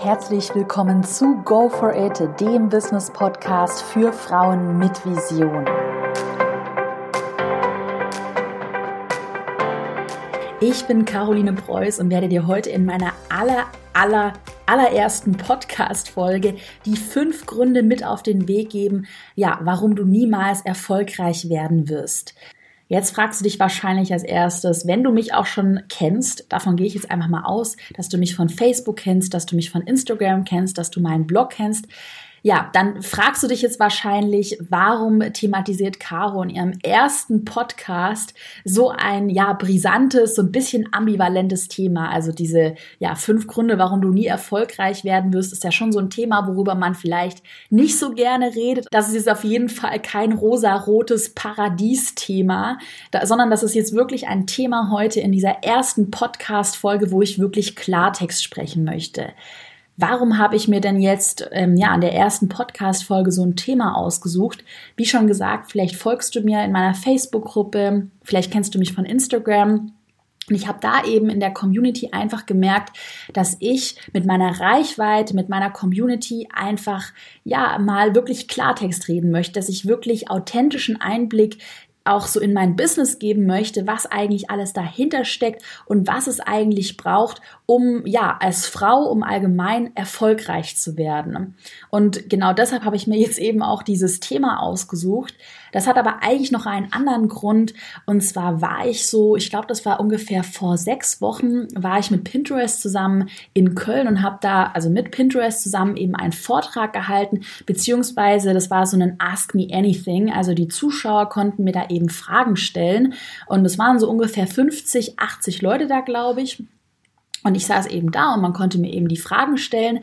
Herzlich willkommen zu Go for It, dem Business Podcast für Frauen mit Vision. Ich bin Caroline Preuß und werde dir heute in meiner aller, aller, allerersten Podcast-Folge die fünf Gründe mit auf den Weg geben, ja, warum du niemals erfolgreich werden wirst. Jetzt fragst du dich wahrscheinlich als erstes, wenn du mich auch schon kennst, davon gehe ich jetzt einfach mal aus, dass du mich von Facebook kennst, dass du mich von Instagram kennst, dass du meinen Blog kennst, ja, dann fragst du dich jetzt wahrscheinlich, warum thematisiert Caro in ihrem ersten Podcast so ein, ja, brisantes, so ein bisschen ambivalentes Thema. Also diese, ja, fünf Gründe, warum du nie erfolgreich werden wirst, ist ja schon so ein Thema, worüber man vielleicht nicht so gerne redet. Das ist jetzt auf jeden Fall kein rosa-rotes Paradies-Thema, sondern das ist jetzt wirklich ein Thema heute in dieser ersten Podcast-Folge, wo ich wirklich Klartext sprechen möchte warum habe ich mir denn jetzt ähm, ja an der ersten Podcast-Folge so ein Thema ausgesucht? Wie schon gesagt, vielleicht folgst du mir in meiner Facebook-Gruppe, vielleicht kennst du mich von Instagram. Und ich habe da eben in der Community einfach gemerkt, dass ich mit meiner Reichweite, mit meiner Community einfach ja mal wirklich Klartext reden möchte, dass ich wirklich authentischen Einblick auch so in mein Business geben möchte, was eigentlich alles dahinter steckt und was es eigentlich braucht, um ja als Frau, um allgemein erfolgreich zu werden. Und genau deshalb habe ich mir jetzt eben auch dieses Thema ausgesucht. Das hat aber eigentlich noch einen anderen Grund. Und zwar war ich so, ich glaube, das war ungefähr vor sechs Wochen, war ich mit Pinterest zusammen in Köln und habe da, also mit Pinterest zusammen eben einen Vortrag gehalten, beziehungsweise das war so ein Ask Me Anything. Also die Zuschauer konnten mir da eben Fragen stellen. Und es waren so ungefähr 50, 80 Leute da, glaube ich. Und ich saß eben da und man konnte mir eben die Fragen stellen.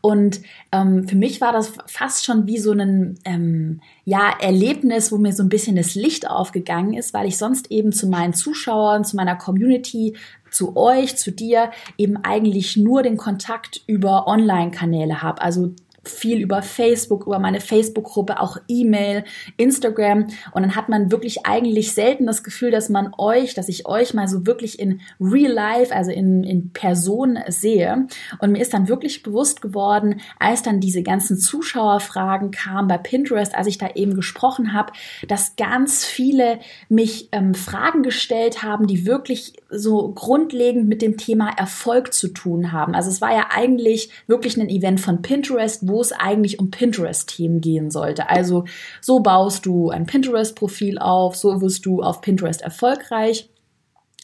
Und ähm, für mich war das fast schon wie so ein ähm, ja, Erlebnis, wo mir so ein bisschen das Licht aufgegangen ist, weil ich sonst eben zu meinen Zuschauern, zu meiner Community, zu euch, zu dir eben eigentlich nur den Kontakt über Online-Kanäle habe. Also viel über Facebook, über meine Facebook-Gruppe, auch E-Mail, Instagram. Und dann hat man wirklich eigentlich selten das Gefühl, dass man euch, dass ich euch mal so wirklich in Real Life, also in, in Person sehe. Und mir ist dann wirklich bewusst geworden, als dann diese ganzen Zuschauerfragen kamen bei Pinterest, als ich da eben gesprochen habe, dass ganz viele mich ähm, Fragen gestellt haben, die wirklich so grundlegend mit dem Thema Erfolg zu tun haben. Also es war ja eigentlich wirklich ein Event von Pinterest, wo es eigentlich um Pinterest-Themen gehen sollte. Also so baust du ein Pinterest-Profil auf, so wirst du auf Pinterest erfolgreich.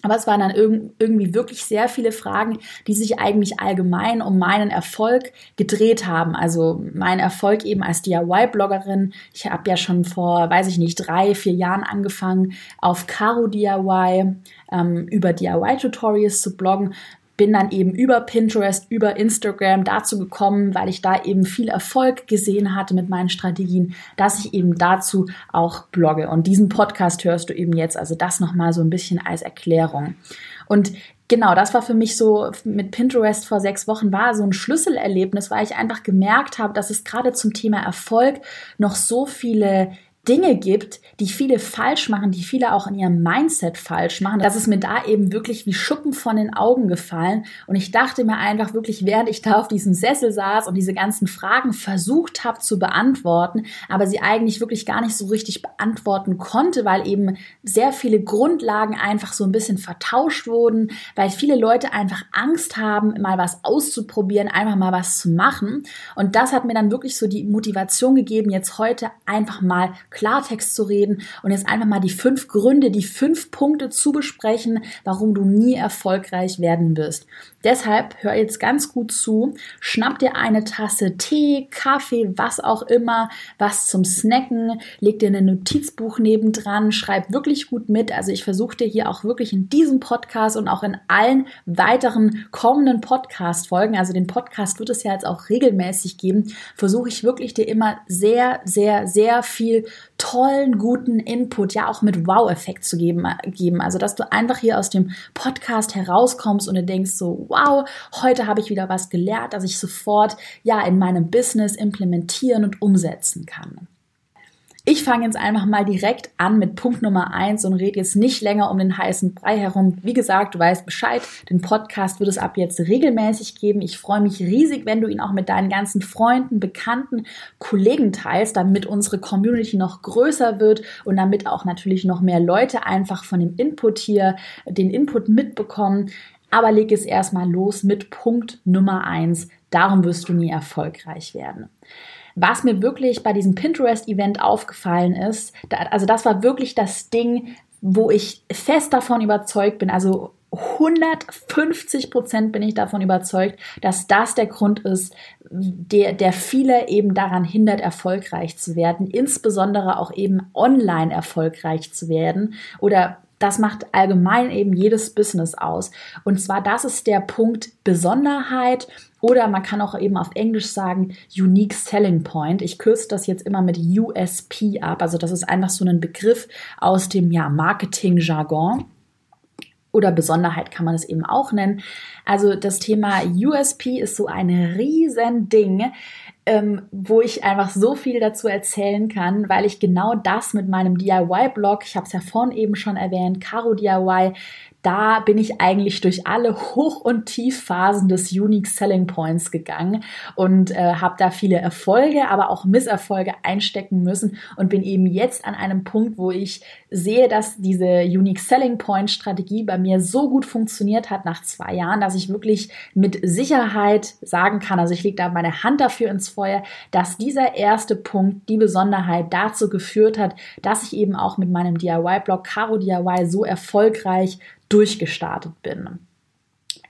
Aber es waren dann irgendwie wirklich sehr viele Fragen, die sich eigentlich allgemein um meinen Erfolg gedreht haben. Also mein Erfolg eben als DIY-Bloggerin. Ich habe ja schon vor, weiß ich nicht, drei, vier Jahren angefangen, auf Caro DIY ähm, über DIY-Tutorials zu bloggen bin dann eben über Pinterest, über Instagram dazu gekommen, weil ich da eben viel Erfolg gesehen hatte mit meinen Strategien, dass ich eben dazu auch blogge. Und diesen Podcast hörst du eben jetzt, also das nochmal so ein bisschen als Erklärung. Und genau, das war für mich so mit Pinterest vor sechs Wochen war so ein Schlüsselerlebnis, weil ich einfach gemerkt habe, dass es gerade zum Thema Erfolg noch so viele Dinge gibt, die viele falsch machen, die viele auch in ihrem Mindset falsch machen. Das ist mir da eben wirklich wie Schuppen von den Augen gefallen. Und ich dachte mir einfach wirklich, während ich da auf diesem Sessel saß und diese ganzen Fragen versucht habe zu beantworten, aber sie eigentlich wirklich gar nicht so richtig beantworten konnte, weil eben sehr viele Grundlagen einfach so ein bisschen vertauscht wurden, weil viele Leute einfach Angst haben, mal was auszuprobieren, einfach mal was zu machen. Und das hat mir dann wirklich so die Motivation gegeben, jetzt heute einfach mal Klartext zu reden und jetzt einfach mal die fünf Gründe, die fünf Punkte zu besprechen, warum du nie erfolgreich werden wirst. Deshalb hör jetzt ganz gut zu, schnapp dir eine Tasse Tee, Kaffee, was auch immer, was zum Snacken, leg dir ein Notizbuch nebendran, schreib wirklich gut mit. Also ich versuche dir hier auch wirklich in diesem Podcast und auch in allen weiteren kommenden Podcast-Folgen, also den Podcast wird es ja jetzt auch regelmäßig geben, versuche ich wirklich dir immer sehr, sehr, sehr viel tollen, guten Input, ja auch mit Wow-Effekt zu geben, geben. Also dass du einfach hier aus dem Podcast herauskommst und du denkst so, wow, heute habe ich wieder was gelernt, dass ich sofort ja in meinem Business implementieren und umsetzen kann. Ich fange jetzt einfach mal direkt an mit Punkt Nummer eins und rede jetzt nicht länger um den heißen Brei herum. Wie gesagt, du weißt Bescheid. Den Podcast wird es ab jetzt regelmäßig geben. Ich freue mich riesig, wenn du ihn auch mit deinen ganzen Freunden, Bekannten, Kollegen teilst, damit unsere Community noch größer wird und damit auch natürlich noch mehr Leute einfach von dem Input hier den Input mitbekommen. Aber leg es erstmal los mit Punkt Nummer eins. Darum wirst du nie erfolgreich werden. Was mir wirklich bei diesem Pinterest-Event aufgefallen ist, da, also das war wirklich das Ding, wo ich fest davon überzeugt bin, also 150 Prozent bin ich davon überzeugt, dass das der Grund ist, der, der viele eben daran hindert, erfolgreich zu werden, insbesondere auch eben online erfolgreich zu werden oder das macht allgemein eben jedes Business aus. Und zwar, das ist der Punkt Besonderheit oder man kann auch eben auf Englisch sagen Unique Selling Point. Ich kürze das jetzt immer mit USP ab. Also das ist einfach so ein Begriff aus dem ja, Marketing-Jargon oder Besonderheit kann man es eben auch nennen. Also das Thema USP ist so ein riesen Ding, ähm, wo ich einfach so viel dazu erzählen kann, weil ich genau das mit meinem DIY-Blog, ich habe es ja vorhin eben schon erwähnt, Caro DIY, da bin ich eigentlich durch alle Hoch- und Tiefphasen des Unique Selling Points gegangen und äh, habe da viele Erfolge, aber auch Misserfolge einstecken müssen und bin eben jetzt an einem Punkt, wo ich sehe, dass diese Unique Selling Point Strategie bei mir so gut funktioniert hat nach zwei Jahren, dass ich wirklich mit Sicherheit sagen kann, also ich lege da meine Hand dafür ins Feuer, dass dieser erste Punkt, die Besonderheit dazu geführt hat, dass ich eben auch mit meinem DIY-Blog Caro DIY so erfolgreich durchgestartet bin.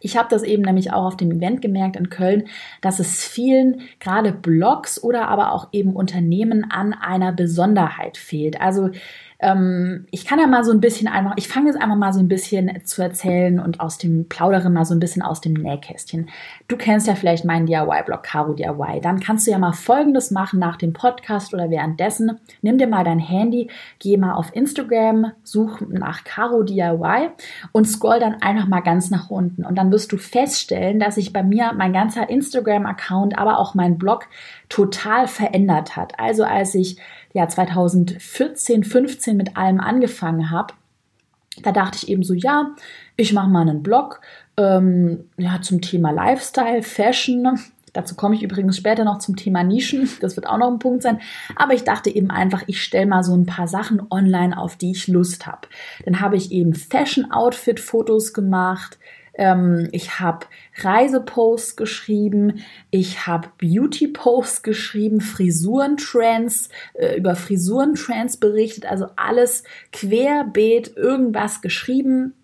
Ich habe das eben nämlich auch auf dem Event gemerkt in Köln, dass es vielen gerade Blogs oder aber auch eben Unternehmen an einer Besonderheit fehlt. Also ähm, ich kann ja mal so ein bisschen einfach, ich fange jetzt einfach mal so ein bisschen zu erzählen und aus dem Plaudere mal so ein bisschen aus dem Nähkästchen. Du kennst ja vielleicht meinen DIY-Blog Caro DIY. Dann kannst du ja mal Folgendes machen nach dem Podcast oder währenddessen. Nimm dir mal dein Handy, geh mal auf Instagram, such nach Caro DIY und scroll dann einfach mal ganz nach unten. Und dann wirst du feststellen, dass sich bei mir mein ganzer Instagram-Account, aber auch mein Blog total verändert hat. Also als ich ja 2014, 15 mit allem angefangen habe, da dachte ich eben so, ja, ich mache mal einen Blog ähm, ja, zum Thema Lifestyle, Fashion. Dazu komme ich übrigens später noch zum Thema Nischen. Das wird auch noch ein Punkt sein. Aber ich dachte eben einfach, ich stelle mal so ein paar Sachen online, auf die ich Lust habe. Dann habe ich eben Fashion-Outfit-Fotos gemacht. Ähm, ich habe Reiseposts geschrieben, ich habe Beauty-Posts geschrieben, Frisurentrends, äh, über Frisurentrends berichtet, also alles querbeet irgendwas geschrieben,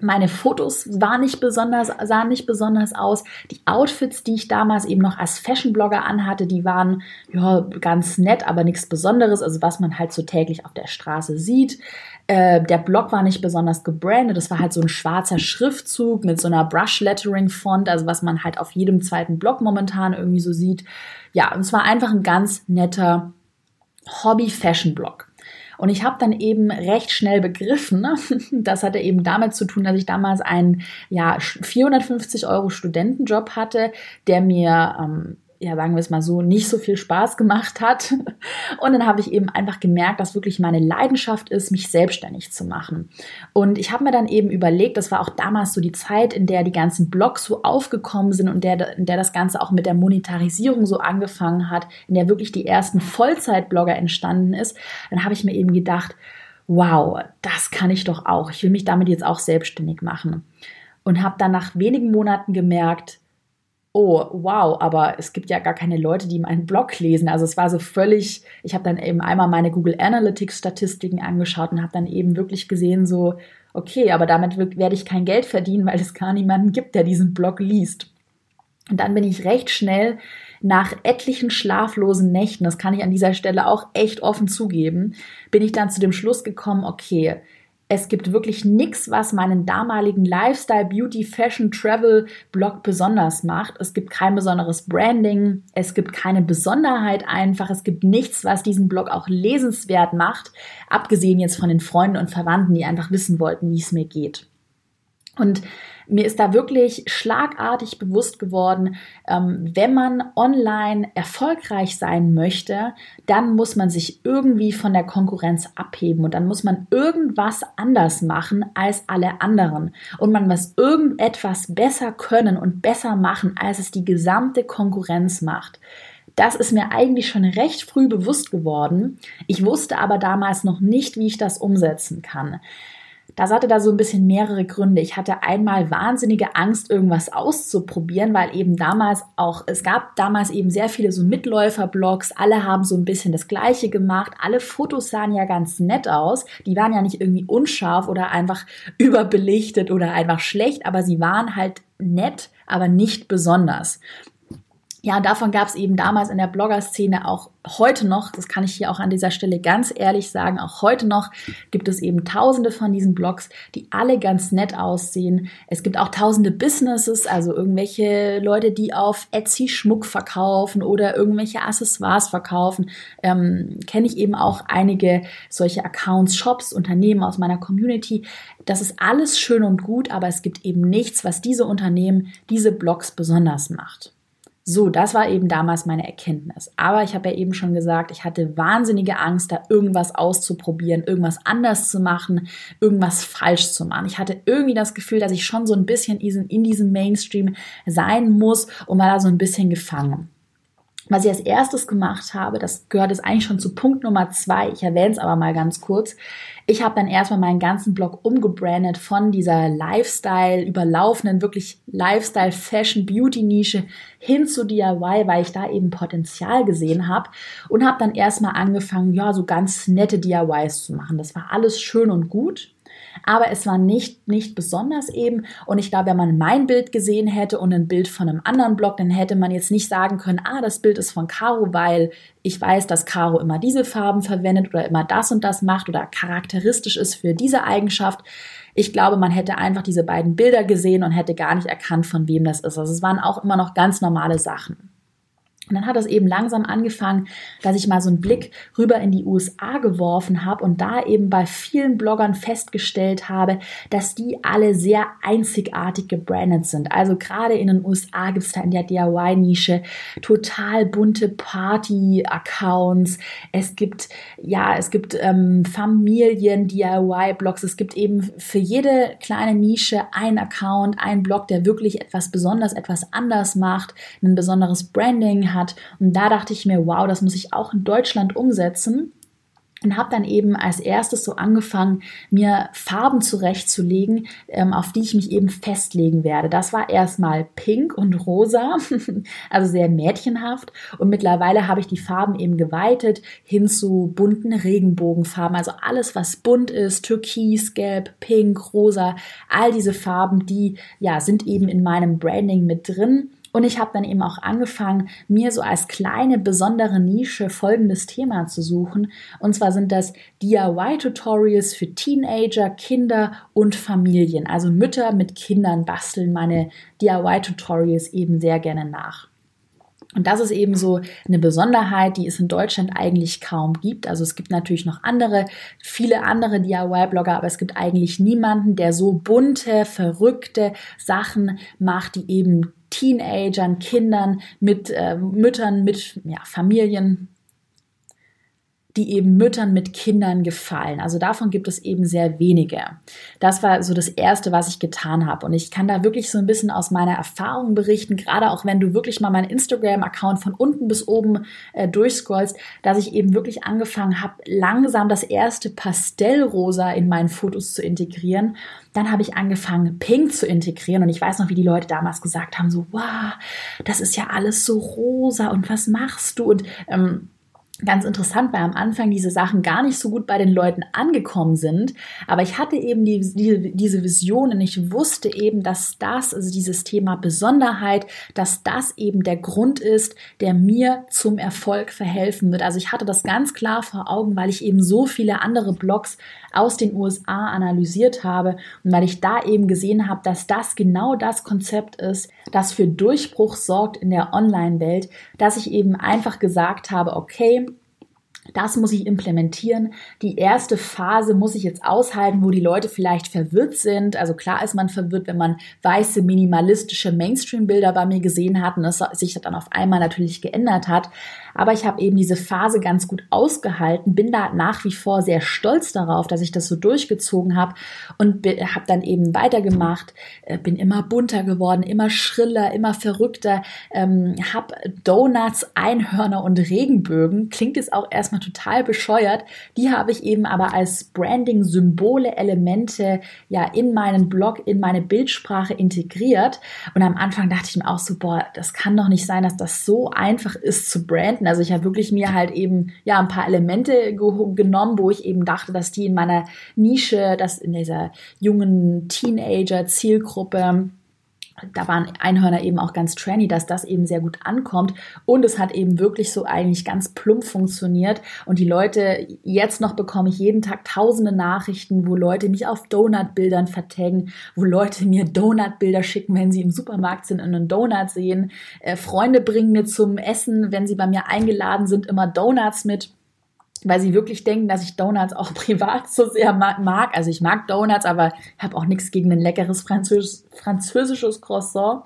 meine Fotos waren nicht besonders, sahen nicht besonders aus. Die Outfits, die ich damals eben noch als Fashion-Blogger anhatte, die waren ja ganz nett, aber nichts Besonderes, also was man halt so täglich auf der Straße sieht. Äh, der Blog war nicht besonders gebrandet. Das war halt so ein schwarzer Schriftzug mit so einer Brush-Lettering-Font, also was man halt auf jedem zweiten Blog momentan irgendwie so sieht. Ja, und es war einfach ein ganz netter Hobby-Fashion-Blog. Und ich habe dann eben recht schnell begriffen, ne? das hatte eben damit zu tun, dass ich damals einen ja, 450 Euro Studentenjob hatte, der mir ähm, ja, sagen wir es mal so, nicht so viel Spaß gemacht hat. Und dann habe ich eben einfach gemerkt, dass wirklich meine Leidenschaft ist, mich selbstständig zu machen. Und ich habe mir dann eben überlegt, das war auch damals so die Zeit, in der die ganzen Blogs so aufgekommen sind und der, in der das Ganze auch mit der Monetarisierung so angefangen hat, in der wirklich die ersten Vollzeitblogger entstanden ist. Dann habe ich mir eben gedacht, wow, das kann ich doch auch. Ich will mich damit jetzt auch selbstständig machen. Und habe dann nach wenigen Monaten gemerkt, oh, wow, aber es gibt ja gar keine Leute, die meinen Blog lesen. Also es war so völlig, ich habe dann eben einmal meine Google Analytics Statistiken angeschaut und habe dann eben wirklich gesehen, so, okay, aber damit werde ich kein Geld verdienen, weil es gar niemanden gibt, der diesen Blog liest. Und dann bin ich recht schnell nach etlichen schlaflosen Nächten, das kann ich an dieser Stelle auch echt offen zugeben, bin ich dann zu dem Schluss gekommen, okay, es gibt wirklich nichts, was meinen damaligen Lifestyle, Beauty, Fashion, Travel Blog besonders macht. Es gibt kein besonderes Branding. Es gibt keine Besonderheit einfach. Es gibt nichts, was diesen Blog auch lesenswert macht. Abgesehen jetzt von den Freunden und Verwandten, die einfach wissen wollten, wie es mir geht. Und mir ist da wirklich schlagartig bewusst geworden, ähm, wenn man online erfolgreich sein möchte, dann muss man sich irgendwie von der Konkurrenz abheben und dann muss man irgendwas anders machen als alle anderen und man muss irgendetwas besser können und besser machen, als es die gesamte Konkurrenz macht. Das ist mir eigentlich schon recht früh bewusst geworden. Ich wusste aber damals noch nicht, wie ich das umsetzen kann. Das hatte da so ein bisschen mehrere Gründe. Ich hatte einmal wahnsinnige Angst, irgendwas auszuprobieren, weil eben damals auch, es gab damals eben sehr viele so Mitläufer-Blogs, alle haben so ein bisschen das Gleiche gemacht, alle Fotos sahen ja ganz nett aus, die waren ja nicht irgendwie unscharf oder einfach überbelichtet oder einfach schlecht, aber sie waren halt nett, aber nicht besonders ja, davon gab es eben damals in der Blogger-Szene auch heute noch, das kann ich hier auch an dieser Stelle ganz ehrlich sagen, auch heute noch gibt es eben tausende von diesen Blogs, die alle ganz nett aussehen. Es gibt auch tausende Businesses, also irgendwelche Leute, die auf Etsy Schmuck verkaufen oder irgendwelche Accessoires verkaufen. Ähm, Kenne ich eben auch einige solche Accounts, Shops, Unternehmen aus meiner Community. Das ist alles schön und gut, aber es gibt eben nichts, was diese Unternehmen, diese Blogs besonders macht. So, das war eben damals meine Erkenntnis. Aber ich habe ja eben schon gesagt, ich hatte wahnsinnige Angst, da irgendwas auszuprobieren, irgendwas anders zu machen, irgendwas falsch zu machen. Ich hatte irgendwie das Gefühl, dass ich schon so ein bisschen in diesem Mainstream sein muss und war da so ein bisschen gefangen. Was ich als erstes gemacht habe, das gehört jetzt eigentlich schon zu Punkt Nummer zwei, ich erwähne es aber mal ganz kurz. Ich habe dann erstmal meinen ganzen Blog umgebrandet von dieser Lifestyle überlaufenden, wirklich Lifestyle, Fashion, Beauty Nische hin zu DIY, weil ich da eben Potenzial gesehen habe und habe dann erstmal angefangen, ja, so ganz nette DIYs zu machen. Das war alles schön und gut aber es war nicht, nicht besonders eben. Und ich glaube, wenn man mein Bild gesehen hätte und ein Bild von einem anderen Blog, dann hätte man jetzt nicht sagen können, ah, das Bild ist von Caro, weil ich weiß, dass Caro immer diese Farben verwendet oder immer das und das macht oder charakteristisch ist für diese Eigenschaft. Ich glaube, man hätte einfach diese beiden Bilder gesehen und hätte gar nicht erkannt, von wem das ist. Also es waren auch immer noch ganz normale Sachen. Und dann hat es eben langsam angefangen, dass ich mal so einen Blick rüber in die USA geworfen habe und da eben bei vielen Bloggern festgestellt habe, dass die alle sehr einzigartig gebrandet sind. Also gerade in den USA gibt es da in der DIY-Nische total bunte Party-Accounts. Es gibt, ja, es gibt ähm, Familien-DIY-Blogs. Es gibt eben für jede kleine Nische einen Account, einen Blog, der wirklich etwas besonders, etwas anders macht, ein besonderes Branding hat hat. Und da dachte ich mir, wow, das muss ich auch in Deutschland umsetzen und habe dann eben als erstes so angefangen, mir Farben zurechtzulegen, ähm, auf die ich mich eben festlegen werde. Das war erstmal pink und rosa, also sehr mädchenhaft. Und mittlerweile habe ich die Farben eben geweitet hin zu bunten Regenbogenfarben. Also alles, was bunt ist, türkis, gelb, pink, rosa, all diese Farben, die ja sind eben in meinem Branding mit drin. Und ich habe dann eben auch angefangen, mir so als kleine besondere Nische folgendes Thema zu suchen. Und zwar sind das DIY-Tutorials für Teenager, Kinder und Familien. Also Mütter mit Kindern basteln meine DIY-Tutorials eben sehr gerne nach. Und das ist eben so eine Besonderheit, die es in Deutschland eigentlich kaum gibt. Also es gibt natürlich noch andere, viele andere DIY-Blogger, aber es gibt eigentlich niemanden, der so bunte, verrückte Sachen macht, die eben Teenagern, Kindern, mit äh, Müttern, mit ja, Familien, die eben Müttern mit Kindern gefallen. Also davon gibt es eben sehr wenige. Das war so das Erste, was ich getan habe. Und ich kann da wirklich so ein bisschen aus meiner Erfahrung berichten, gerade auch wenn du wirklich mal meinen Instagram-Account von unten bis oben äh, durchscrollst, dass ich eben wirklich angefangen habe, langsam das erste Pastellrosa in meinen Fotos zu integrieren. Dann habe ich angefangen, Pink zu integrieren. Und ich weiß noch, wie die Leute damals gesagt haben, so, wow, das ist ja alles so rosa und was machst du? Und ähm, ganz interessant, weil am Anfang diese Sachen gar nicht so gut bei den Leuten angekommen sind. Aber ich hatte eben die, die, diese Vision und ich wusste eben, dass das, also dieses Thema Besonderheit, dass das eben der Grund ist, der mir zum Erfolg verhelfen wird. Also ich hatte das ganz klar vor Augen, weil ich eben so viele andere Blogs aus den USA analysiert habe und weil ich da eben gesehen habe, dass das genau das Konzept ist, das für Durchbruch sorgt in der Online-Welt, dass ich eben einfach gesagt habe, okay, Das muss ich implementieren. Die erste Phase muss ich jetzt aushalten, wo die Leute vielleicht verwirrt sind. Also klar ist man verwirrt, wenn man weiße, minimalistische Mainstream-Bilder bei mir gesehen hat und es sich dann auf einmal natürlich geändert hat. Aber ich habe eben diese Phase ganz gut ausgehalten, bin da nach wie vor sehr stolz darauf, dass ich das so durchgezogen habe und habe dann eben weitergemacht, äh, bin immer bunter geworden, immer schriller, immer verrückter, ähm, habe Donuts, Einhörner und Regenbögen. Klingt jetzt auch erstmal total bescheuert. Die habe ich eben aber als Branding, Symbole, Elemente ja in meinen Blog, in meine Bildsprache integriert. Und am Anfang dachte ich mir auch so, boah, das kann doch nicht sein, dass das so einfach ist zu branden. Also ich habe wirklich mir halt eben ja ein paar Elemente ge genommen, wo ich eben dachte, dass die in meiner Nische, dass in dieser jungen Teenager-Zielgruppe da waren Einhörner eben auch ganz trendy, dass das eben sehr gut ankommt. Und es hat eben wirklich so eigentlich ganz plump funktioniert. Und die Leute, jetzt noch bekomme ich jeden Tag tausende Nachrichten, wo Leute mich auf Donut-Bildern vertaggen, wo Leute mir Donut-Bilder schicken, wenn sie im Supermarkt sind und einen Donut sehen. Äh, Freunde bringen mir zum Essen, wenn sie bei mir eingeladen sind, immer Donuts mit weil sie wirklich denken, dass ich Donuts auch privat so sehr mag. Also ich mag Donuts, aber habe auch nichts gegen ein leckeres Französ französisches Croissant.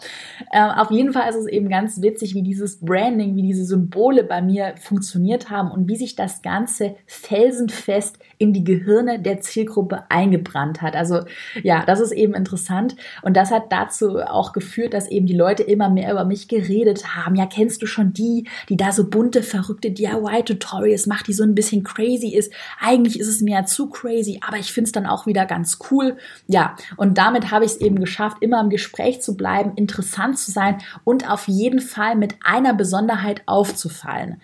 Ähm, auf jeden Fall ist es eben ganz witzig, wie dieses Branding, wie diese Symbole bei mir funktioniert haben und wie sich das Ganze felsenfest in die Gehirne der Zielgruppe eingebrannt hat. Also ja, das ist eben interessant und das hat dazu auch geführt, dass eben die Leute immer mehr über mich geredet haben. Ja, kennst du schon die, die da so bunte, verrückte DIY-Tutorials macht, die so ein bisschen crazy ist? Eigentlich ist es mir ja zu crazy, aber ich finde es dann auch wieder ganz cool. Ja, und damit habe ich es eben geschafft, immer im Gespräch zu bleiben, interessant zu sein und auf jeden Fall mit einer Besonderheit aufzufallen.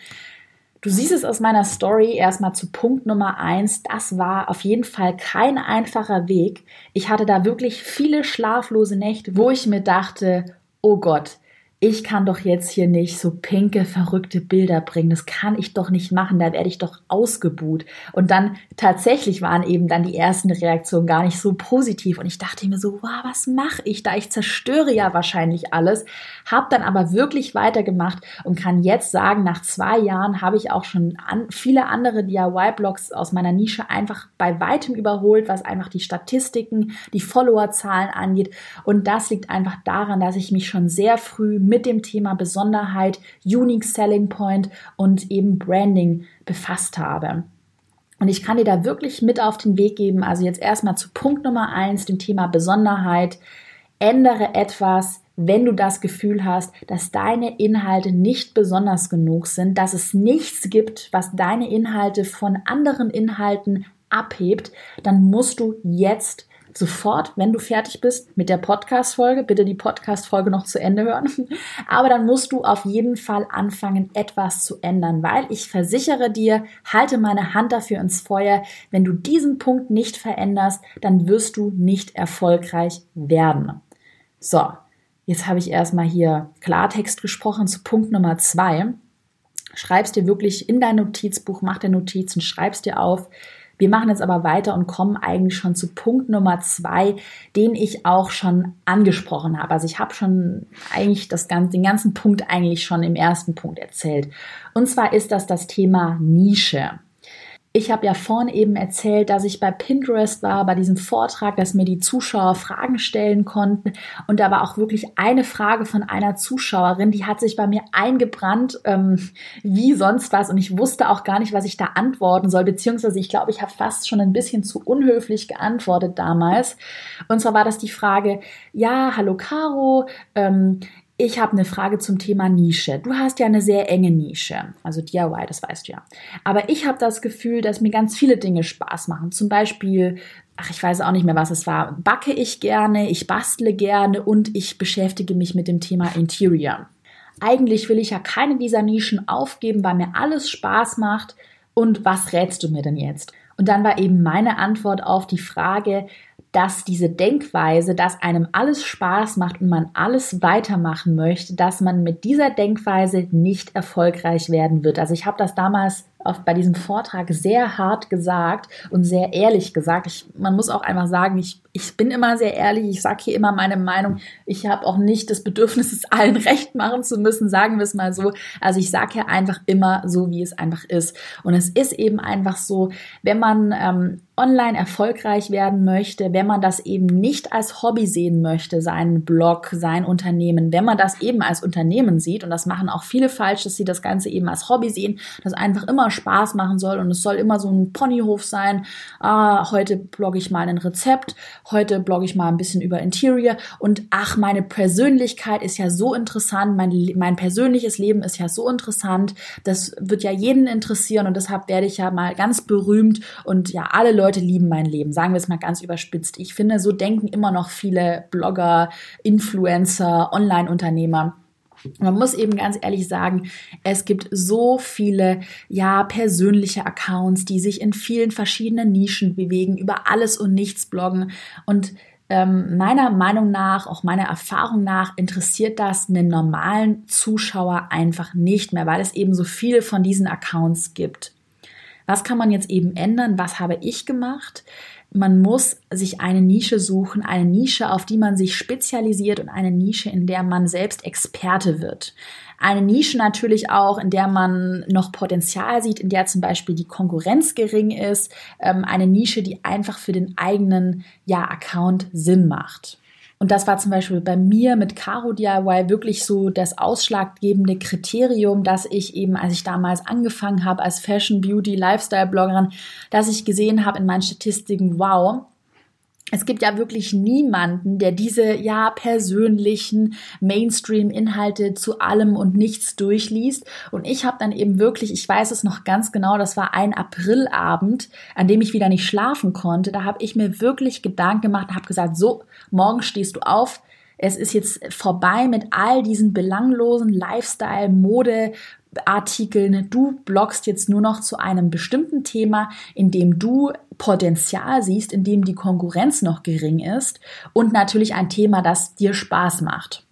Du siehst es aus meiner Story erstmal zu Punkt Nummer eins. Das war auf jeden Fall kein einfacher Weg. Ich hatte da wirklich viele schlaflose Nächte, wo ich mir dachte, oh Gott, ich kann doch jetzt hier nicht so pinke, verrückte Bilder bringen. Das kann ich doch nicht machen. Da werde ich doch ausgebuht. Und dann tatsächlich waren eben dann die ersten Reaktionen gar nicht so positiv. Und ich dachte mir so, wow, was mache ich da? Ich zerstöre ja wahrscheinlich alles. Hab dann aber wirklich weitergemacht und kann jetzt sagen, nach zwei Jahren habe ich auch schon an, viele andere DIY-Blogs aus meiner Nische einfach bei weitem überholt, was einfach die Statistiken, die Followerzahlen angeht. Und das liegt einfach daran, dass ich mich schon sehr früh mit dem Thema Besonderheit, Unique Selling Point und eben Branding befasst habe. Und ich kann dir da wirklich mit auf den Weg geben. Also jetzt erstmal zu Punkt Nummer eins, dem Thema Besonderheit. Ändere etwas, wenn du das Gefühl hast, dass deine Inhalte nicht besonders genug sind, dass es nichts gibt, was deine Inhalte von anderen Inhalten abhebt, dann musst du jetzt sofort, wenn du fertig bist mit der Podcast-Folge, bitte die Podcast-Folge noch zu Ende hören. Aber dann musst du auf jeden Fall anfangen, etwas zu ändern, weil ich versichere dir, halte meine Hand dafür ins Feuer, wenn du diesen Punkt nicht veränderst, dann wirst du nicht erfolgreich werden. So, jetzt habe ich erstmal hier Klartext gesprochen zu Punkt Nummer zwei. Schreibst dir wirklich in dein Notizbuch, mach dir Notizen, schreibst dir auf, wir machen jetzt aber weiter und kommen eigentlich schon zu Punkt Nummer zwei, den ich auch schon angesprochen habe. Also ich habe schon eigentlich das ganze, den ganzen Punkt eigentlich schon im ersten Punkt erzählt. Und zwar ist das das Thema Nische. Ich habe ja vorhin eben erzählt, dass ich bei Pinterest war, bei diesem Vortrag, dass mir die Zuschauer Fragen stellen konnten. Und da war auch wirklich eine Frage von einer Zuschauerin, die hat sich bei mir eingebrannt, ähm, wie sonst was. Und ich wusste auch gar nicht, was ich da antworten soll. Beziehungsweise ich glaube, ich habe fast schon ein bisschen zu unhöflich geantwortet damals. Und zwar war das die Frage, ja, hallo Caro, ähm, ich habe eine Frage zum Thema Nische. Du hast ja eine sehr enge Nische, also DIY, das weißt du ja. Aber ich habe das Gefühl, dass mir ganz viele Dinge Spaß machen. Zum Beispiel, ach, ich weiß auch nicht mehr, was es war. Backe ich gerne, ich bastle gerne und ich beschäftige mich mit dem Thema Interior. Eigentlich will ich ja keine dieser Nischen aufgeben, weil mir alles Spaß macht. Und was rätst du mir denn jetzt? Und dann war eben meine Antwort auf die Frage, dass diese Denkweise, dass einem alles Spaß macht und man alles weitermachen möchte, dass man mit dieser Denkweise nicht erfolgreich werden wird. Also ich habe das damals auf, bei diesem Vortrag sehr hart gesagt und sehr ehrlich gesagt. Ich, man muss auch einfach sagen, ich, ich bin immer sehr ehrlich, ich sage hier immer meine Meinung. Ich habe auch nicht das Bedürfnis, es allen recht machen zu müssen, sagen wir es mal so. Also ich sage hier einfach immer so, wie es einfach ist. Und es ist eben einfach so, wenn man ähm, online erfolgreich werden möchte, wenn man das eben nicht als Hobby sehen möchte, seinen Blog, sein Unternehmen, wenn man das eben als Unternehmen sieht, und das machen auch viele falsch, dass sie das Ganze eben als Hobby sehen, das einfach immer Spaß machen soll und es soll immer so ein Ponyhof sein. Ah, heute blogge ich mal ein Rezept, heute blogge ich mal ein bisschen über Interior und ach, meine Persönlichkeit ist ja so interessant, mein, mein persönliches Leben ist ja so interessant, das wird ja jeden interessieren und deshalb werde ich ja mal ganz berühmt und ja, alle Leute Leute lieben mein Leben, sagen wir es mal ganz überspitzt. Ich finde, so denken immer noch viele Blogger, Influencer, Online-Unternehmer. Man muss eben ganz ehrlich sagen, es gibt so viele, ja, persönliche Accounts, die sich in vielen verschiedenen Nischen bewegen, über alles und nichts bloggen. Und ähm, meiner Meinung nach, auch meiner Erfahrung nach, interessiert das einen normalen Zuschauer einfach nicht mehr, weil es eben so viele von diesen Accounts gibt. Was kann man jetzt eben ändern? Was habe ich gemacht? Man muss sich eine Nische suchen, eine Nische, auf die man sich spezialisiert und eine Nische, in der man selbst Experte wird. Eine Nische natürlich auch, in der man noch Potenzial sieht, in der zum Beispiel die Konkurrenz gering ist. Ähm, eine Nische, die einfach für den eigenen ja, Account Sinn macht. Und das war zum Beispiel bei mir mit Caro DIY wirklich so das ausschlaggebende Kriterium, dass ich eben, als ich damals angefangen habe als Fashion, Beauty, Lifestyle-Bloggerin, dass ich gesehen habe in meinen Statistiken, wow, es gibt ja wirklich niemanden, der diese ja persönlichen Mainstream-Inhalte zu allem und nichts durchliest. Und ich habe dann eben wirklich, ich weiß es noch ganz genau, das war ein Aprilabend, an dem ich wieder nicht schlafen konnte. Da habe ich mir wirklich Gedanken gemacht habe gesagt, so, morgen stehst du auf, es ist jetzt vorbei mit all diesen belanglosen Lifestyle, Mode, Artikeln. Du bloggst jetzt nur noch zu einem bestimmten Thema, in dem du Potenzial siehst, in dem die Konkurrenz noch gering ist und natürlich ein Thema, das dir Spaß macht.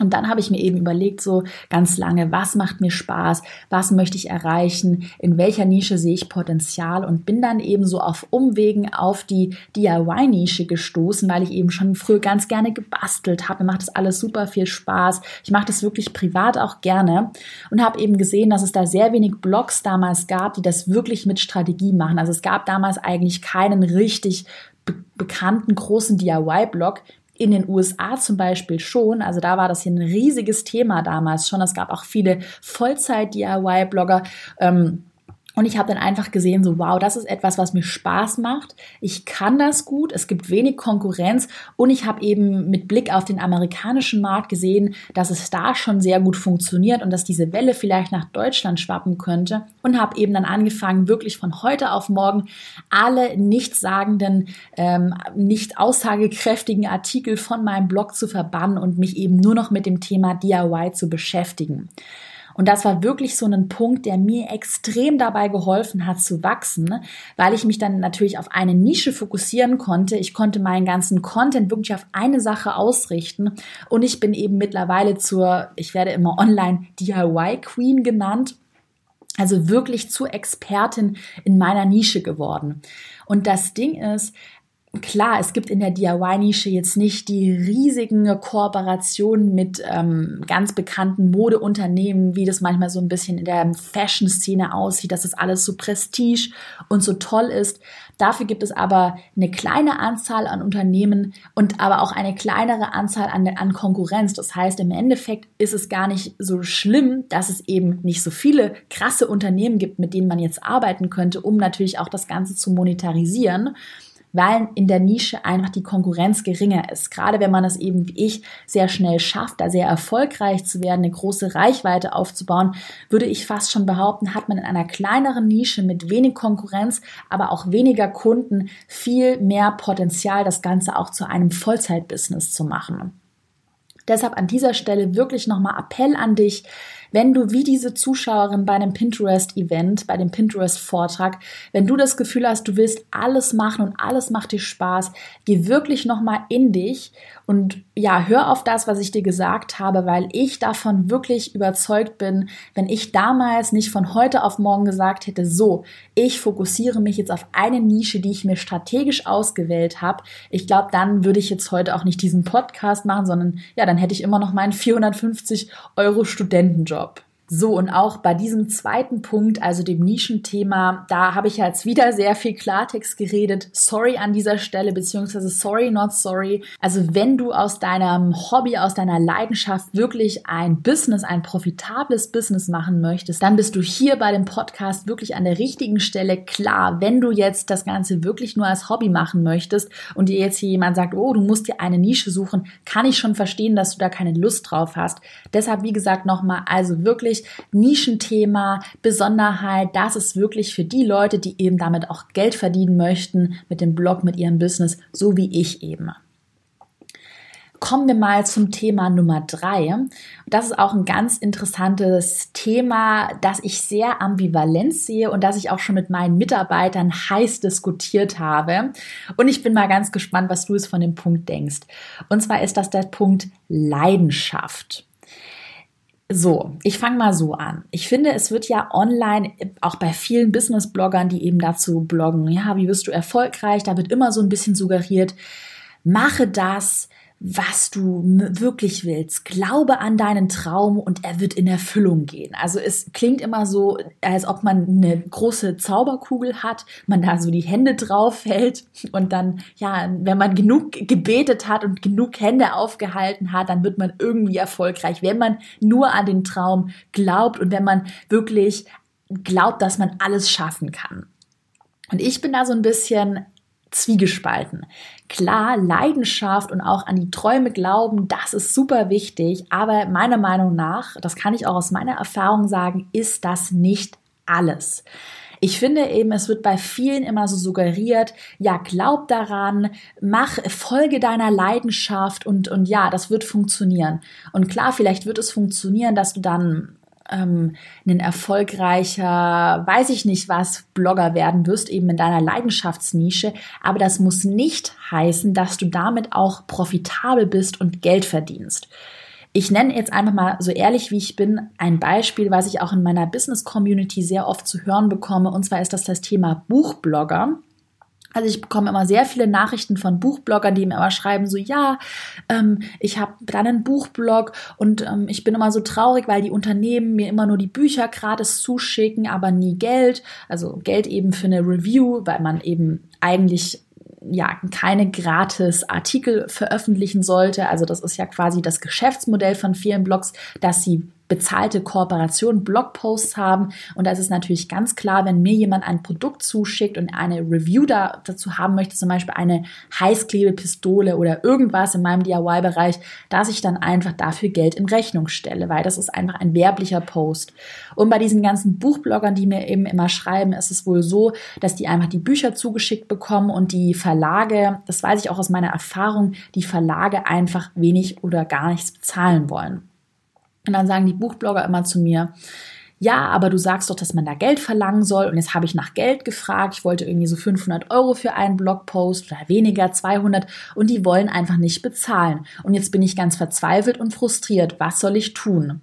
Und dann habe ich mir eben überlegt, so ganz lange, was macht mir Spaß, was möchte ich erreichen, in welcher Nische sehe ich Potenzial und bin dann eben so auf Umwegen auf die DIY-Nische gestoßen, weil ich eben schon früher ganz gerne gebastelt habe. Mir macht das alles super viel Spaß. Ich mache das wirklich privat auch gerne und habe eben gesehen, dass es da sehr wenig Blogs damals gab, die das wirklich mit Strategie machen. Also es gab damals eigentlich keinen richtig be bekannten großen DIY-Blog, in den USA zum Beispiel schon. Also da war das hier ein riesiges Thema damals schon. Es gab auch viele Vollzeit-DIY-Blogger. Ähm, und ich habe dann einfach gesehen, so wow, das ist etwas, was mir Spaß macht. Ich kann das gut, es gibt wenig Konkurrenz und ich habe eben mit Blick auf den amerikanischen Markt gesehen, dass es da schon sehr gut funktioniert und dass diese Welle vielleicht nach Deutschland schwappen könnte und habe eben dann angefangen, wirklich von heute auf morgen alle nichtssagenden, ähm, nicht aussagekräftigen Artikel von meinem Blog zu verbannen und mich eben nur noch mit dem Thema DIY zu beschäftigen. Und das war wirklich so ein Punkt, der mir extrem dabei geholfen hat zu wachsen, weil ich mich dann natürlich auf eine Nische fokussieren konnte. Ich konnte meinen ganzen Content wirklich auf eine Sache ausrichten und ich bin eben mittlerweile zur, ich werde immer online DIY Queen genannt. Also wirklich zur Expertin in meiner Nische geworden. Und das Ding ist, Klar, es gibt in der DIY-Nische jetzt nicht die riesigen Kooperationen mit ähm, ganz bekannten Modeunternehmen, wie das manchmal so ein bisschen in der Fashion-Szene aussieht, dass das alles so prestige und so toll ist. Dafür gibt es aber eine kleine Anzahl an Unternehmen und aber auch eine kleinere Anzahl an, an Konkurrenz. Das heißt, im Endeffekt ist es gar nicht so schlimm, dass es eben nicht so viele krasse Unternehmen gibt, mit denen man jetzt arbeiten könnte, um natürlich auch das Ganze zu monetarisieren weil in der Nische einfach die Konkurrenz geringer ist. Gerade wenn man es eben wie ich sehr schnell schafft, da sehr erfolgreich zu werden, eine große Reichweite aufzubauen, würde ich fast schon behaupten, hat man in einer kleineren Nische mit wenig Konkurrenz, aber auch weniger Kunden viel mehr Potenzial, das Ganze auch zu einem Vollzeitbusiness zu machen. Deshalb an dieser Stelle wirklich nochmal Appell an dich, wenn du wie diese Zuschauerin bei einem Pinterest-Event, bei dem Pinterest-Vortrag, wenn du das Gefühl hast, du willst alles machen und alles macht dir Spaß, geh wirklich nochmal in dich und ja, hör auf das, was ich dir gesagt habe, weil ich davon wirklich überzeugt bin, wenn ich damals nicht von heute auf morgen gesagt hätte, so, ich fokussiere mich jetzt auf eine Nische, die ich mir strategisch ausgewählt habe, ich glaube, dann würde ich jetzt heute auch nicht diesen Podcast machen, sondern ja, dann hätte ich immer noch meinen 450 Euro Studentenjob. So, und auch bei diesem zweiten Punkt, also dem Nischenthema, da habe ich jetzt wieder sehr viel Klartext geredet. Sorry an dieser Stelle, beziehungsweise sorry, not sorry. Also wenn du aus deinem Hobby, aus deiner Leidenschaft wirklich ein Business, ein profitables Business machen möchtest, dann bist du hier bei dem Podcast wirklich an der richtigen Stelle. Klar, wenn du jetzt das Ganze wirklich nur als Hobby machen möchtest und dir jetzt hier jemand sagt, oh, du musst dir eine Nische suchen, kann ich schon verstehen, dass du da keine Lust drauf hast. Deshalb, wie gesagt, nochmal, also wirklich Nischenthema, Besonderheit. Das ist wirklich für die Leute, die eben damit auch Geld verdienen möchten mit dem Blog, mit ihrem Business, so wie ich eben. Kommen wir mal zum Thema Nummer drei. Das ist auch ein ganz interessantes Thema, das ich sehr ambivalent sehe und das ich auch schon mit meinen Mitarbeitern heiß diskutiert habe. Und ich bin mal ganz gespannt, was du es von dem Punkt denkst. Und zwar ist das der Punkt Leidenschaft. So, ich fange mal so an. Ich finde, es wird ja online, auch bei vielen Business-Bloggern, die eben dazu bloggen, ja, wie wirst du erfolgreich, da wird immer so ein bisschen suggeriert, mache das, was du wirklich willst. Glaube an deinen Traum und er wird in Erfüllung gehen. Also es klingt immer so, als ob man eine große Zauberkugel hat, man da so die Hände drauf hält und dann, ja, wenn man genug gebetet hat und genug Hände aufgehalten hat, dann wird man irgendwie erfolgreich, wenn man nur an den Traum glaubt und wenn man wirklich glaubt, dass man alles schaffen kann. Und ich bin da so ein bisschen zwiegespalten. Klar, Leidenschaft und auch an die Träume glauben, das ist super wichtig, aber meiner Meinung nach, das kann ich auch aus meiner Erfahrung sagen, ist das nicht alles. Ich finde eben, es wird bei vielen immer so suggeriert, ja, glaub daran, mach, folge deiner Leidenschaft und, und ja, das wird funktionieren. Und klar, vielleicht wird es funktionieren, dass du dann ähm, ein erfolgreicher, weiß ich nicht was, Blogger werden wirst, eben in deiner Leidenschaftsnische. Aber das muss nicht heißen, dass du damit auch profitabel bist und Geld verdienst. Ich nenne jetzt einfach mal so ehrlich wie ich bin ein Beispiel, was ich auch in meiner Business Community sehr oft zu hören bekomme. Und zwar ist das das Thema Buchblogger. Also ich bekomme immer sehr viele Nachrichten von Buchbloggern, die mir immer schreiben, so ja, ähm, ich habe dann einen Buchblog und ähm, ich bin immer so traurig, weil die Unternehmen mir immer nur die Bücher gratis zuschicken, aber nie Geld. Also Geld eben für eine Review, weil man eben eigentlich ja keine gratis Artikel veröffentlichen sollte. Also das ist ja quasi das Geschäftsmodell von vielen Blogs, dass sie bezahlte Kooperation, Blogposts haben. Und da ist es natürlich ganz klar, wenn mir jemand ein Produkt zuschickt und eine Review da, dazu haben möchte, zum Beispiel eine Heißklebepistole oder irgendwas in meinem DIY-Bereich, dass ich dann einfach dafür Geld in Rechnung stelle, weil das ist einfach ein werblicher Post. Und bei diesen ganzen Buchbloggern, die mir eben immer schreiben, ist es wohl so, dass die einfach die Bücher zugeschickt bekommen und die Verlage, das weiß ich auch aus meiner Erfahrung, die Verlage einfach wenig oder gar nichts bezahlen wollen. Und dann sagen die Buchblogger immer zu mir, ja, aber du sagst doch, dass man da Geld verlangen soll. Und jetzt habe ich nach Geld gefragt. Ich wollte irgendwie so 500 Euro für einen Blogpost oder weniger, 200. Und die wollen einfach nicht bezahlen. Und jetzt bin ich ganz verzweifelt und frustriert. Was soll ich tun?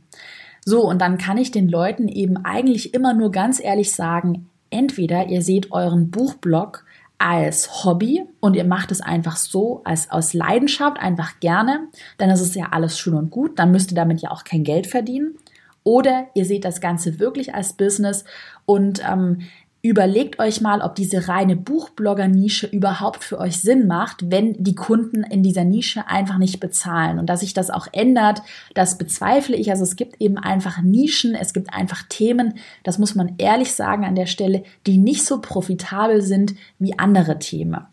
So, und dann kann ich den Leuten eben eigentlich immer nur ganz ehrlich sagen, entweder ihr seht euren Buchblog als Hobby und ihr macht es einfach so als aus Leidenschaft einfach gerne, dann ist es ja alles schön und gut, dann müsst ihr damit ja auch kein Geld verdienen. Oder ihr seht das Ganze wirklich als Business und ähm, Überlegt euch mal, ob diese reine Buchblogger-Nische überhaupt für euch Sinn macht, wenn die Kunden in dieser Nische einfach nicht bezahlen. Und dass sich das auch ändert, das bezweifle ich. Also es gibt eben einfach Nischen, es gibt einfach Themen, das muss man ehrlich sagen an der Stelle, die nicht so profitabel sind wie andere Themen.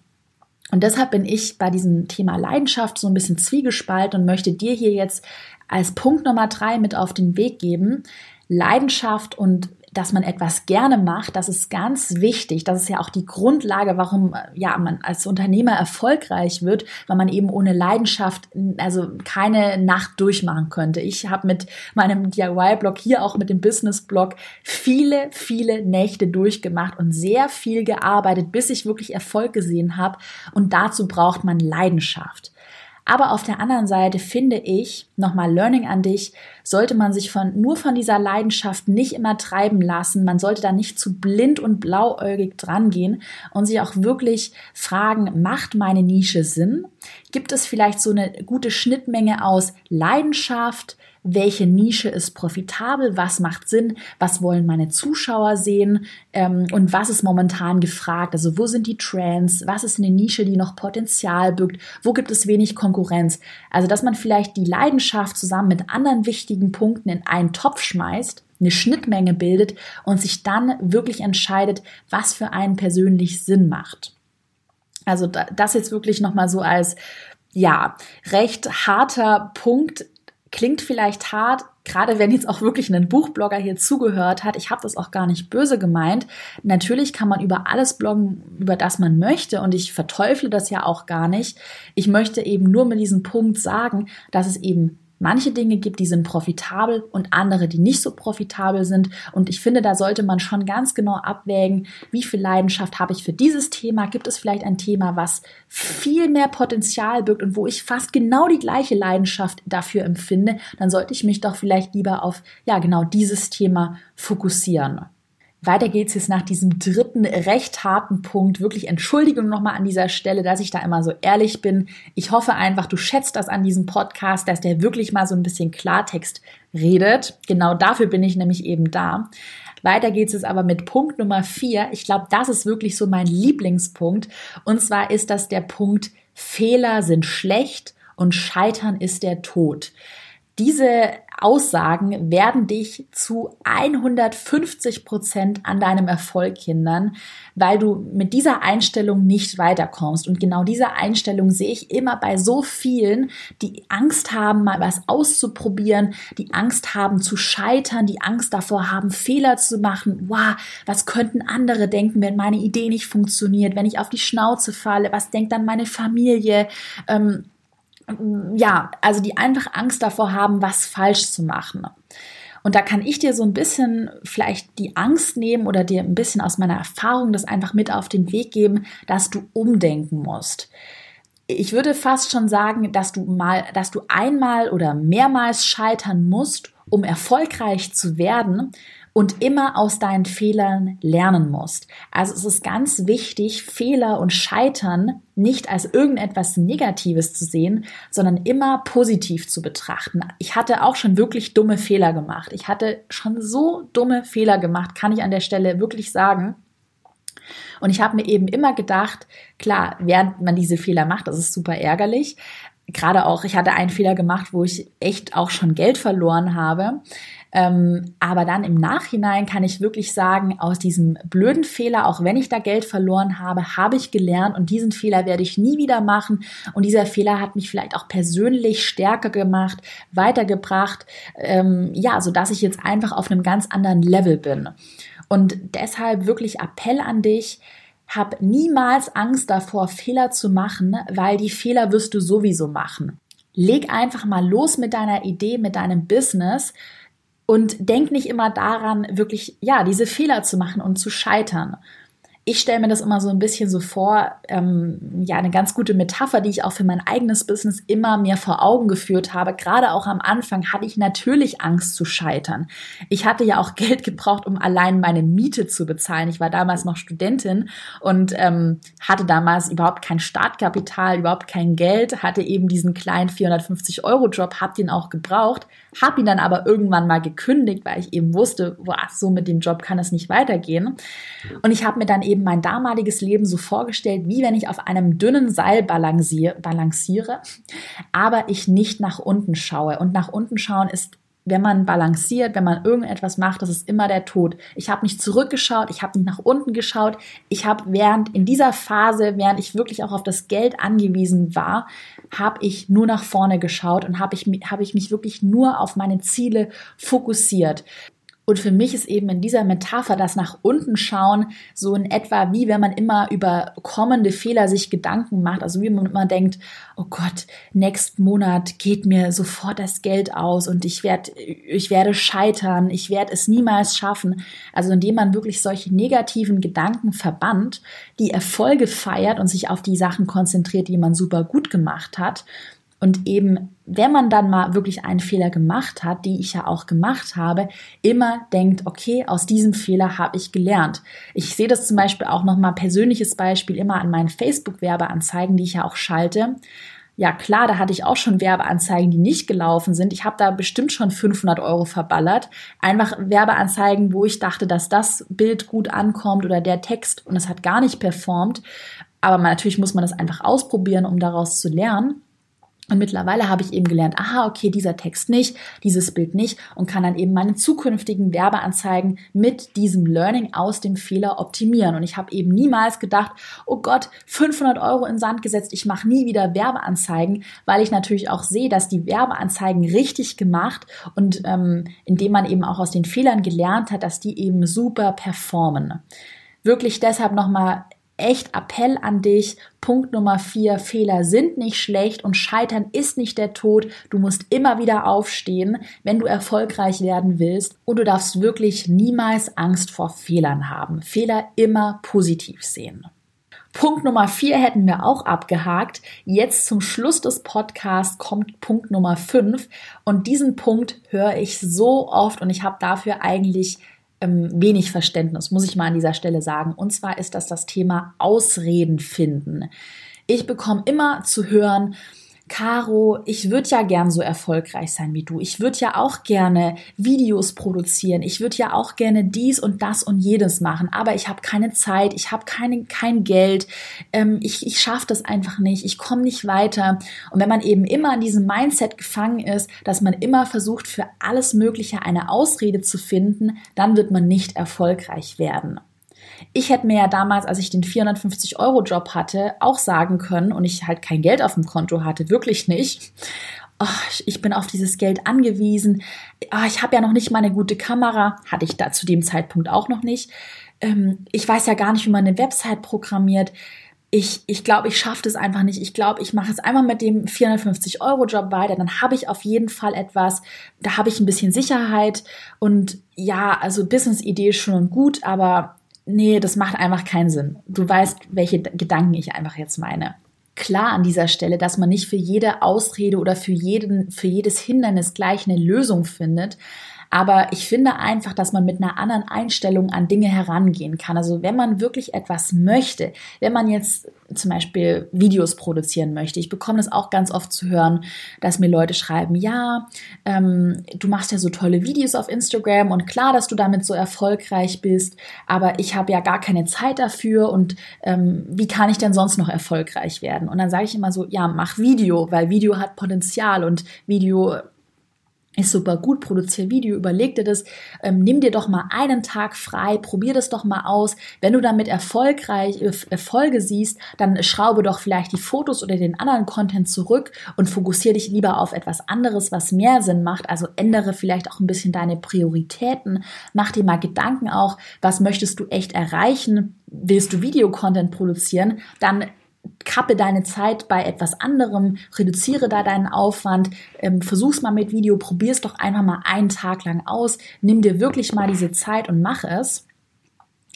Und deshalb bin ich bei diesem Thema Leidenschaft so ein bisschen zwiegespalten und möchte dir hier jetzt als Punkt Nummer drei mit auf den Weg geben. Leidenschaft und dass man etwas gerne macht, das ist ganz wichtig. Das ist ja auch die Grundlage, warum ja man als Unternehmer erfolgreich wird, weil man eben ohne Leidenschaft also keine Nacht durchmachen könnte. Ich habe mit meinem DIY-Blog hier auch mit dem Business-Blog viele, viele Nächte durchgemacht und sehr viel gearbeitet, bis ich wirklich Erfolg gesehen habe. Und dazu braucht man Leidenschaft. Aber auf der anderen Seite finde ich, nochmal Learning an dich, sollte man sich von, nur von dieser Leidenschaft nicht immer treiben lassen. Man sollte da nicht zu blind und blauäugig drangehen und sich auch wirklich fragen, macht meine Nische Sinn? Gibt es vielleicht so eine gute Schnittmenge aus Leidenschaft, welche Nische ist profitabel, was macht Sinn, was wollen meine Zuschauer sehen ähm, und was ist momentan gefragt. Also wo sind die Trends, was ist eine Nische, die noch Potenzial birgt, wo gibt es wenig Konkurrenz. Also dass man vielleicht die Leidenschaft zusammen mit anderen wichtigen Punkten in einen Topf schmeißt eine Schnittmenge bildet und sich dann wirklich entscheidet, was für einen persönlich Sinn macht. Also das jetzt wirklich nochmal so als, ja, recht harter Punkt Klingt vielleicht hart, gerade wenn jetzt auch wirklich ein Buchblogger hier zugehört hat. Ich habe das auch gar nicht böse gemeint. Natürlich kann man über alles bloggen, über das man möchte und ich verteufle das ja auch gar nicht. Ich möchte eben nur mit diesem Punkt sagen, dass es eben manche Dinge gibt, die sind profitabel und andere, die nicht so profitabel sind. Und ich finde, da sollte man schon ganz genau abwägen, wie viel Leidenschaft habe ich für dieses Thema. Gibt es vielleicht ein Thema, was viel mehr Potenzial birgt und wo ich fast genau die gleiche Leidenschaft dafür empfinde, dann sollte ich mich doch vielleicht lieber auf, ja, genau dieses Thema fokussieren. Weiter geht's jetzt nach diesem dritten recht harten Punkt. Wirklich Entschuldigung nochmal an dieser Stelle, dass ich da immer so ehrlich bin. Ich hoffe einfach, du schätzt das an diesem Podcast, dass der wirklich mal so ein bisschen Klartext redet. Genau dafür bin ich nämlich eben da. Weiter geht's jetzt aber mit Punkt Nummer vier. Ich glaube, das ist wirklich so mein Lieblingspunkt. Und zwar ist das der Punkt, Fehler sind schlecht und Scheitern ist der Tod. Diese Aussagen werden dich zu 150 Prozent an deinem Erfolg hindern, weil du mit dieser Einstellung nicht weiterkommst. Und genau diese Einstellung sehe ich immer bei so vielen, die Angst haben, mal was auszuprobieren, die Angst haben zu scheitern, die Angst davor haben, Fehler zu machen. Wow, was könnten andere denken, wenn meine Idee nicht funktioniert, wenn ich auf die Schnauze falle? Was denkt dann meine Familie? Ähm, ja, also die einfach Angst davor haben, was falsch zu machen. Und da kann ich dir so ein bisschen vielleicht die Angst nehmen oder dir ein bisschen aus meiner Erfahrung das einfach mit auf den Weg geben, dass du umdenken musst. Ich würde fast schon sagen, dass du mal, dass du einmal oder mehrmals scheitern musst, um erfolgreich zu werden und immer aus deinen Fehlern lernen musst. Also es ist ganz wichtig, Fehler und Scheitern nicht als irgendetwas Negatives zu sehen, sondern immer positiv zu betrachten. Ich hatte auch schon wirklich dumme Fehler gemacht. Ich hatte schon so dumme Fehler gemacht, kann ich an der Stelle wirklich sagen. Und ich habe mir eben immer gedacht, klar, während man diese Fehler macht, das ist super ärgerlich. Gerade auch, ich hatte einen Fehler gemacht, wo ich echt auch schon Geld verloren habe. Ähm, aber dann im Nachhinein kann ich wirklich sagen, aus diesem blöden Fehler, auch wenn ich da Geld verloren habe, habe ich gelernt und diesen Fehler werde ich nie wieder machen. Und dieser Fehler hat mich vielleicht auch persönlich stärker gemacht, weitergebracht, ähm, ja, so dass ich jetzt einfach auf einem ganz anderen Level bin. Und deshalb wirklich Appell an dich, hab niemals Angst davor, Fehler zu machen, weil die Fehler wirst du sowieso machen. Leg einfach mal los mit deiner Idee, mit deinem Business und denk nicht immer daran, wirklich, ja, diese Fehler zu machen und zu scheitern ich stelle mir das immer so ein bisschen so vor, ähm, ja, eine ganz gute Metapher, die ich auch für mein eigenes Business immer mir vor Augen geführt habe. Gerade auch am Anfang hatte ich natürlich Angst zu scheitern. Ich hatte ja auch Geld gebraucht, um allein meine Miete zu bezahlen. Ich war damals noch Studentin und ähm, hatte damals überhaupt kein Startkapital, überhaupt kein Geld, hatte eben diesen kleinen 450 Euro Job, hab den auch gebraucht, hab ihn dann aber irgendwann mal gekündigt, weil ich eben wusste, boah, so mit dem Job kann es nicht weitergehen. Und ich habe mir dann eben mein damaliges Leben so vorgestellt, wie wenn ich auf einem dünnen Seil balanciere aber ich nicht nach unten schaue. Und nach unten schauen ist wenn man balanciert, wenn man irgendetwas macht, das ist immer der Tod. Ich habe nicht zurückgeschaut, ich habe nicht nach unten geschaut. Ich habe während in dieser Phase, während ich wirklich auch auf das Geld angewiesen war, habe ich nur nach vorne geschaut und habe ich, hab ich mich wirklich nur auf meine Ziele fokussiert. Und für mich ist eben in dieser Metapher das nach unten schauen so in etwa wie wenn man immer über kommende Fehler sich Gedanken macht. Also wie man immer denkt, oh Gott, nächsten Monat geht mir sofort das Geld aus und ich werde, ich werde scheitern, ich werde es niemals schaffen. Also indem man wirklich solche negativen Gedanken verbannt, die Erfolge feiert und sich auf die Sachen konzentriert, die man super gut gemacht hat Und eben, wenn man dann mal wirklich einen Fehler gemacht hat, die ich ja auch gemacht habe, immer denkt, okay, aus diesem Fehler habe ich gelernt. Ich sehe das zum Beispiel auch nochmal persönliches Beispiel immer an meinen Facebook-Werbeanzeigen, die ich ja auch schalte. Ja klar, da hatte ich auch schon Werbeanzeigen, die nicht gelaufen sind. Ich habe da bestimmt schon 500 Euro verballert. Einfach Werbeanzeigen, wo ich dachte, dass das Bild gut ankommt oder der Text und es hat gar nicht performt. Aber natürlich muss man das einfach ausprobieren, um daraus zu lernen. Und mittlerweile habe ich eben gelernt, aha, okay, dieser Text nicht, dieses Bild nicht und kann dann eben meine zukünftigen Werbeanzeigen mit diesem Learning aus dem Fehler optimieren. Und ich habe eben niemals gedacht, oh Gott, 500 Euro in Sand gesetzt, ich mache nie wieder Werbeanzeigen, weil ich natürlich auch sehe, dass die Werbeanzeigen richtig gemacht und ähm, indem man eben auch aus den Fehlern gelernt hat, dass die eben super performen. Wirklich deshalb nochmal echt Appell an dich. Punkt Nummer vier, Fehler sind nicht schlecht und Scheitern ist nicht der Tod. Du musst immer wieder aufstehen, wenn du erfolgreich werden willst. Und du darfst wirklich niemals Angst vor Fehlern haben. Fehler immer positiv sehen. Punkt Nummer vier hätten wir auch abgehakt. Jetzt zum Schluss des Podcasts kommt Punkt Nummer fünf. Und diesen Punkt höre ich so oft und ich habe dafür eigentlich ähm, wenig Verständnis, muss ich mal an dieser Stelle sagen. Und zwar ist das das Thema Ausreden finden. Ich bekomme immer zu hören, Caro, ich würde ja gern so erfolgreich sein wie du. Ich würde ja auch gerne Videos produzieren. Ich würde ja auch gerne dies und das und jedes machen. Aber ich habe keine Zeit, ich habe keine, kein Geld. Ähm, ich ich schaffe das einfach nicht. Ich komme nicht weiter. Und wenn man eben immer in diesem Mindset gefangen ist, dass man immer versucht, für alles Mögliche eine Ausrede zu finden, dann wird man nicht erfolgreich werden. Ich hätte mir ja damals, als ich den 450-Euro-Job hatte, auch sagen können und ich halt kein Geld auf dem Konto hatte, wirklich nicht. Oh, ich bin auf dieses Geld angewiesen. Oh, ich habe ja noch nicht mal eine gute Kamera, hatte ich da zu dem Zeitpunkt auch noch nicht. Ähm, ich weiß ja gar nicht, wie man eine Website programmiert ich, ich glaube, ich schaffe das einfach nicht. Ich glaube, ich mache es einmal mit dem 450-Euro-Job weiter. Dann habe ich auf jeden Fall etwas, da habe ich ein bisschen Sicherheit. Und ja, also Business-Idee ist schon gut, aber nee, das macht einfach keinen Sinn. Du weißt, welche Gedanken ich einfach jetzt meine. Klar an dieser Stelle, dass man nicht für jede Ausrede oder für jeden, für jedes Hindernis gleich eine Lösung findet. Aber ich finde einfach, dass man mit einer anderen Einstellung an Dinge herangehen kann. Also wenn man wirklich etwas möchte, wenn man jetzt zum Beispiel Videos produzieren möchte, ich bekomme das auch ganz oft zu hören, dass mir Leute schreiben, ja, ähm, du machst ja so tolle Videos auf Instagram und klar, dass du damit so erfolgreich bist, aber ich habe ja gar keine Zeit dafür und ähm, wie kann ich denn sonst noch erfolgreich werden? Und dann sage ich immer so, ja, mach Video, weil Video hat Potenzial und Video ist super gut, produziere Video, überleg dir das, ähm, nimm dir doch mal einen Tag frei, probier das doch mal aus. Wenn du damit erfolgreich äh, Erfolge siehst, dann schraube doch vielleicht die Fotos oder den anderen Content zurück und fokussiere dich lieber auf etwas anderes, was mehr Sinn macht. Also ändere vielleicht auch ein bisschen deine Prioritäten, mach dir mal Gedanken auch, was möchtest du echt erreichen? Willst du Videocontent produzieren? Dann kappe deine Zeit bei etwas anderem, reduziere da deinen Aufwand, ähm, versuch's mal mit Video, probier's doch einfach mal einen Tag lang aus, nimm dir wirklich mal diese Zeit und mach es.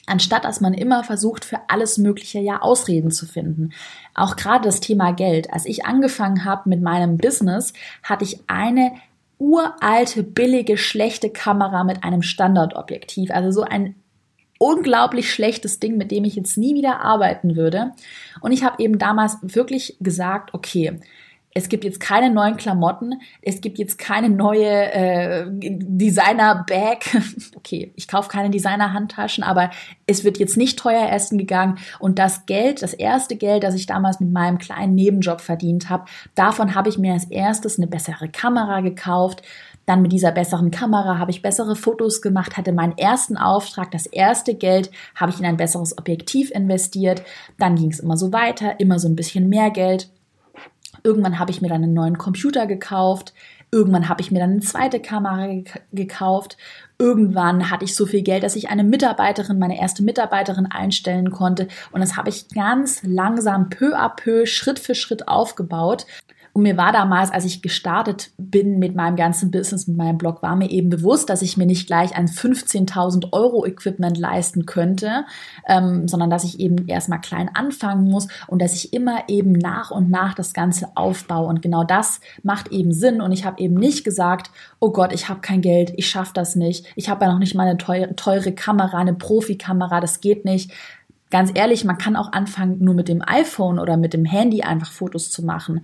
Anstatt dass man immer versucht, für alles Mögliche ja Ausreden zu finden. Auch gerade das Thema Geld. Als ich angefangen habe mit meinem Business, hatte ich eine uralte, billige, schlechte Kamera mit einem Standardobjektiv. Also so ein unglaublich schlechtes Ding, mit dem ich jetzt nie wieder arbeiten würde. Und ich habe eben damals wirklich gesagt, okay, es gibt jetzt keine neuen Klamotten, es gibt jetzt keine neue äh, Designer-Bag. Okay, ich kaufe keine Designer-Handtaschen, aber es wird jetzt nicht teuer essen gegangen. Und das Geld, das erste Geld, das ich damals mit meinem kleinen Nebenjob verdient habe, davon habe ich mir als erstes eine bessere Kamera gekauft, dann mit dieser besseren Kamera habe ich bessere Fotos gemacht, hatte meinen ersten Auftrag, das erste Geld habe ich in ein besseres Objektiv investiert. Dann ging es immer so weiter, immer so ein bisschen mehr Geld. Irgendwann habe ich mir dann einen neuen Computer gekauft. Irgendwann habe ich mir dann eine zweite Kamera gekauft. Irgendwann hatte ich so viel Geld, dass ich eine Mitarbeiterin, meine erste Mitarbeiterin einstellen konnte. Und das habe ich ganz langsam peu à peu, Schritt für Schritt aufgebaut Und mir war damals, als ich gestartet bin mit meinem ganzen Business, mit meinem Blog, war mir eben bewusst, dass ich mir nicht gleich ein 15.000 Euro Equipment leisten könnte, ähm, sondern dass ich eben erstmal klein anfangen muss und dass ich immer eben nach und nach das Ganze aufbaue. Und genau das macht eben Sinn. Und ich habe eben nicht gesagt, oh Gott, ich habe kein Geld, ich schaffe das nicht, ich habe ja noch nicht mal eine teure, teure Kamera, eine Profikamera, das geht nicht ganz ehrlich, man kann auch anfangen, nur mit dem iPhone oder mit dem Handy einfach Fotos zu machen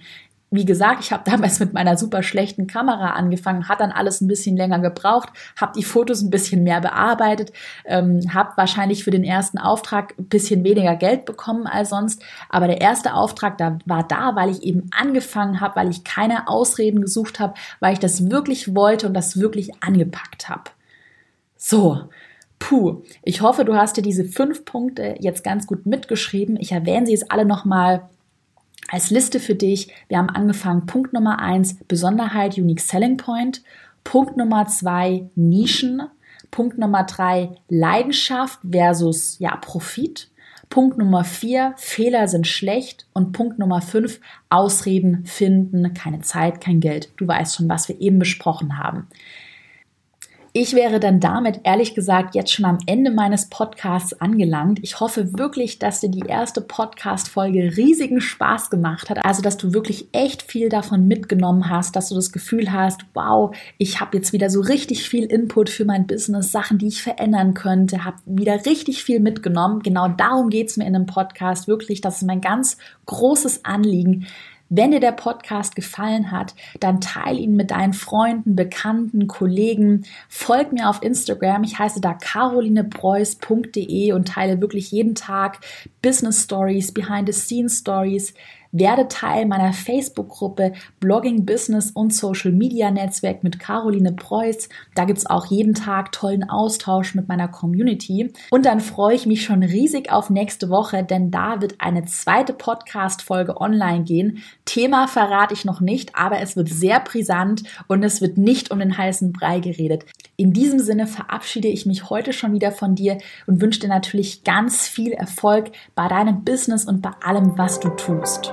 wie gesagt, ich habe damals mit meiner super schlechten Kamera angefangen, hat dann alles ein bisschen länger gebraucht, habe die Fotos ein bisschen mehr bearbeitet, ähm, habe wahrscheinlich für den ersten Auftrag ein bisschen weniger Geld bekommen als sonst, aber der erste Auftrag da war da, weil ich eben angefangen habe, weil ich keine Ausreden gesucht habe, weil ich das wirklich wollte und das wirklich angepackt habe. So, Puh, ich hoffe, du hast dir diese fünf Punkte jetzt ganz gut mitgeschrieben. Ich erwähne sie jetzt alle nochmal als Liste für dich. Wir haben angefangen. Punkt Nummer eins, Besonderheit, Unique Selling Point. Punkt Nummer zwei, Nischen. Punkt Nummer drei, Leidenschaft versus, ja, Profit. Punkt Nummer vier, Fehler sind schlecht. Und Punkt Nummer fünf, Ausreden finden, keine Zeit, kein Geld. Du weißt schon, was wir eben besprochen haben. Ich wäre dann damit ehrlich gesagt jetzt schon am Ende meines Podcasts angelangt. Ich hoffe wirklich, dass dir die erste Podcast-Folge riesigen Spaß gemacht hat. Also, dass du wirklich echt viel davon mitgenommen hast, dass du das Gefühl hast, wow, ich habe jetzt wieder so richtig viel Input für mein Business, Sachen, die ich verändern könnte, habe wieder richtig viel mitgenommen. Genau darum geht's mir in einem Podcast wirklich. Das ist mein ganz großes Anliegen wenn dir der Podcast gefallen hat, dann teile ihn mit deinen Freunden, Bekannten, Kollegen. Folg mir auf Instagram. Ich heiße da carolinepreuß.de und teile wirklich jeden Tag Business Stories, Behind the Scenes Stories, werde Teil meiner Facebook-Gruppe Blogging, Business und Social Media Netzwerk mit Caroline Preuß. Da gibt's auch jeden Tag tollen Austausch mit meiner Community. Und dann freue ich mich schon riesig auf nächste Woche, denn da wird eine zweite Podcast-Folge online gehen. Thema verrate ich noch nicht, aber es wird sehr brisant und es wird nicht um den heißen Brei geredet. In diesem Sinne verabschiede ich mich heute schon wieder von dir und wünsche dir natürlich ganz viel Erfolg bei deinem Business und bei allem, was du tust.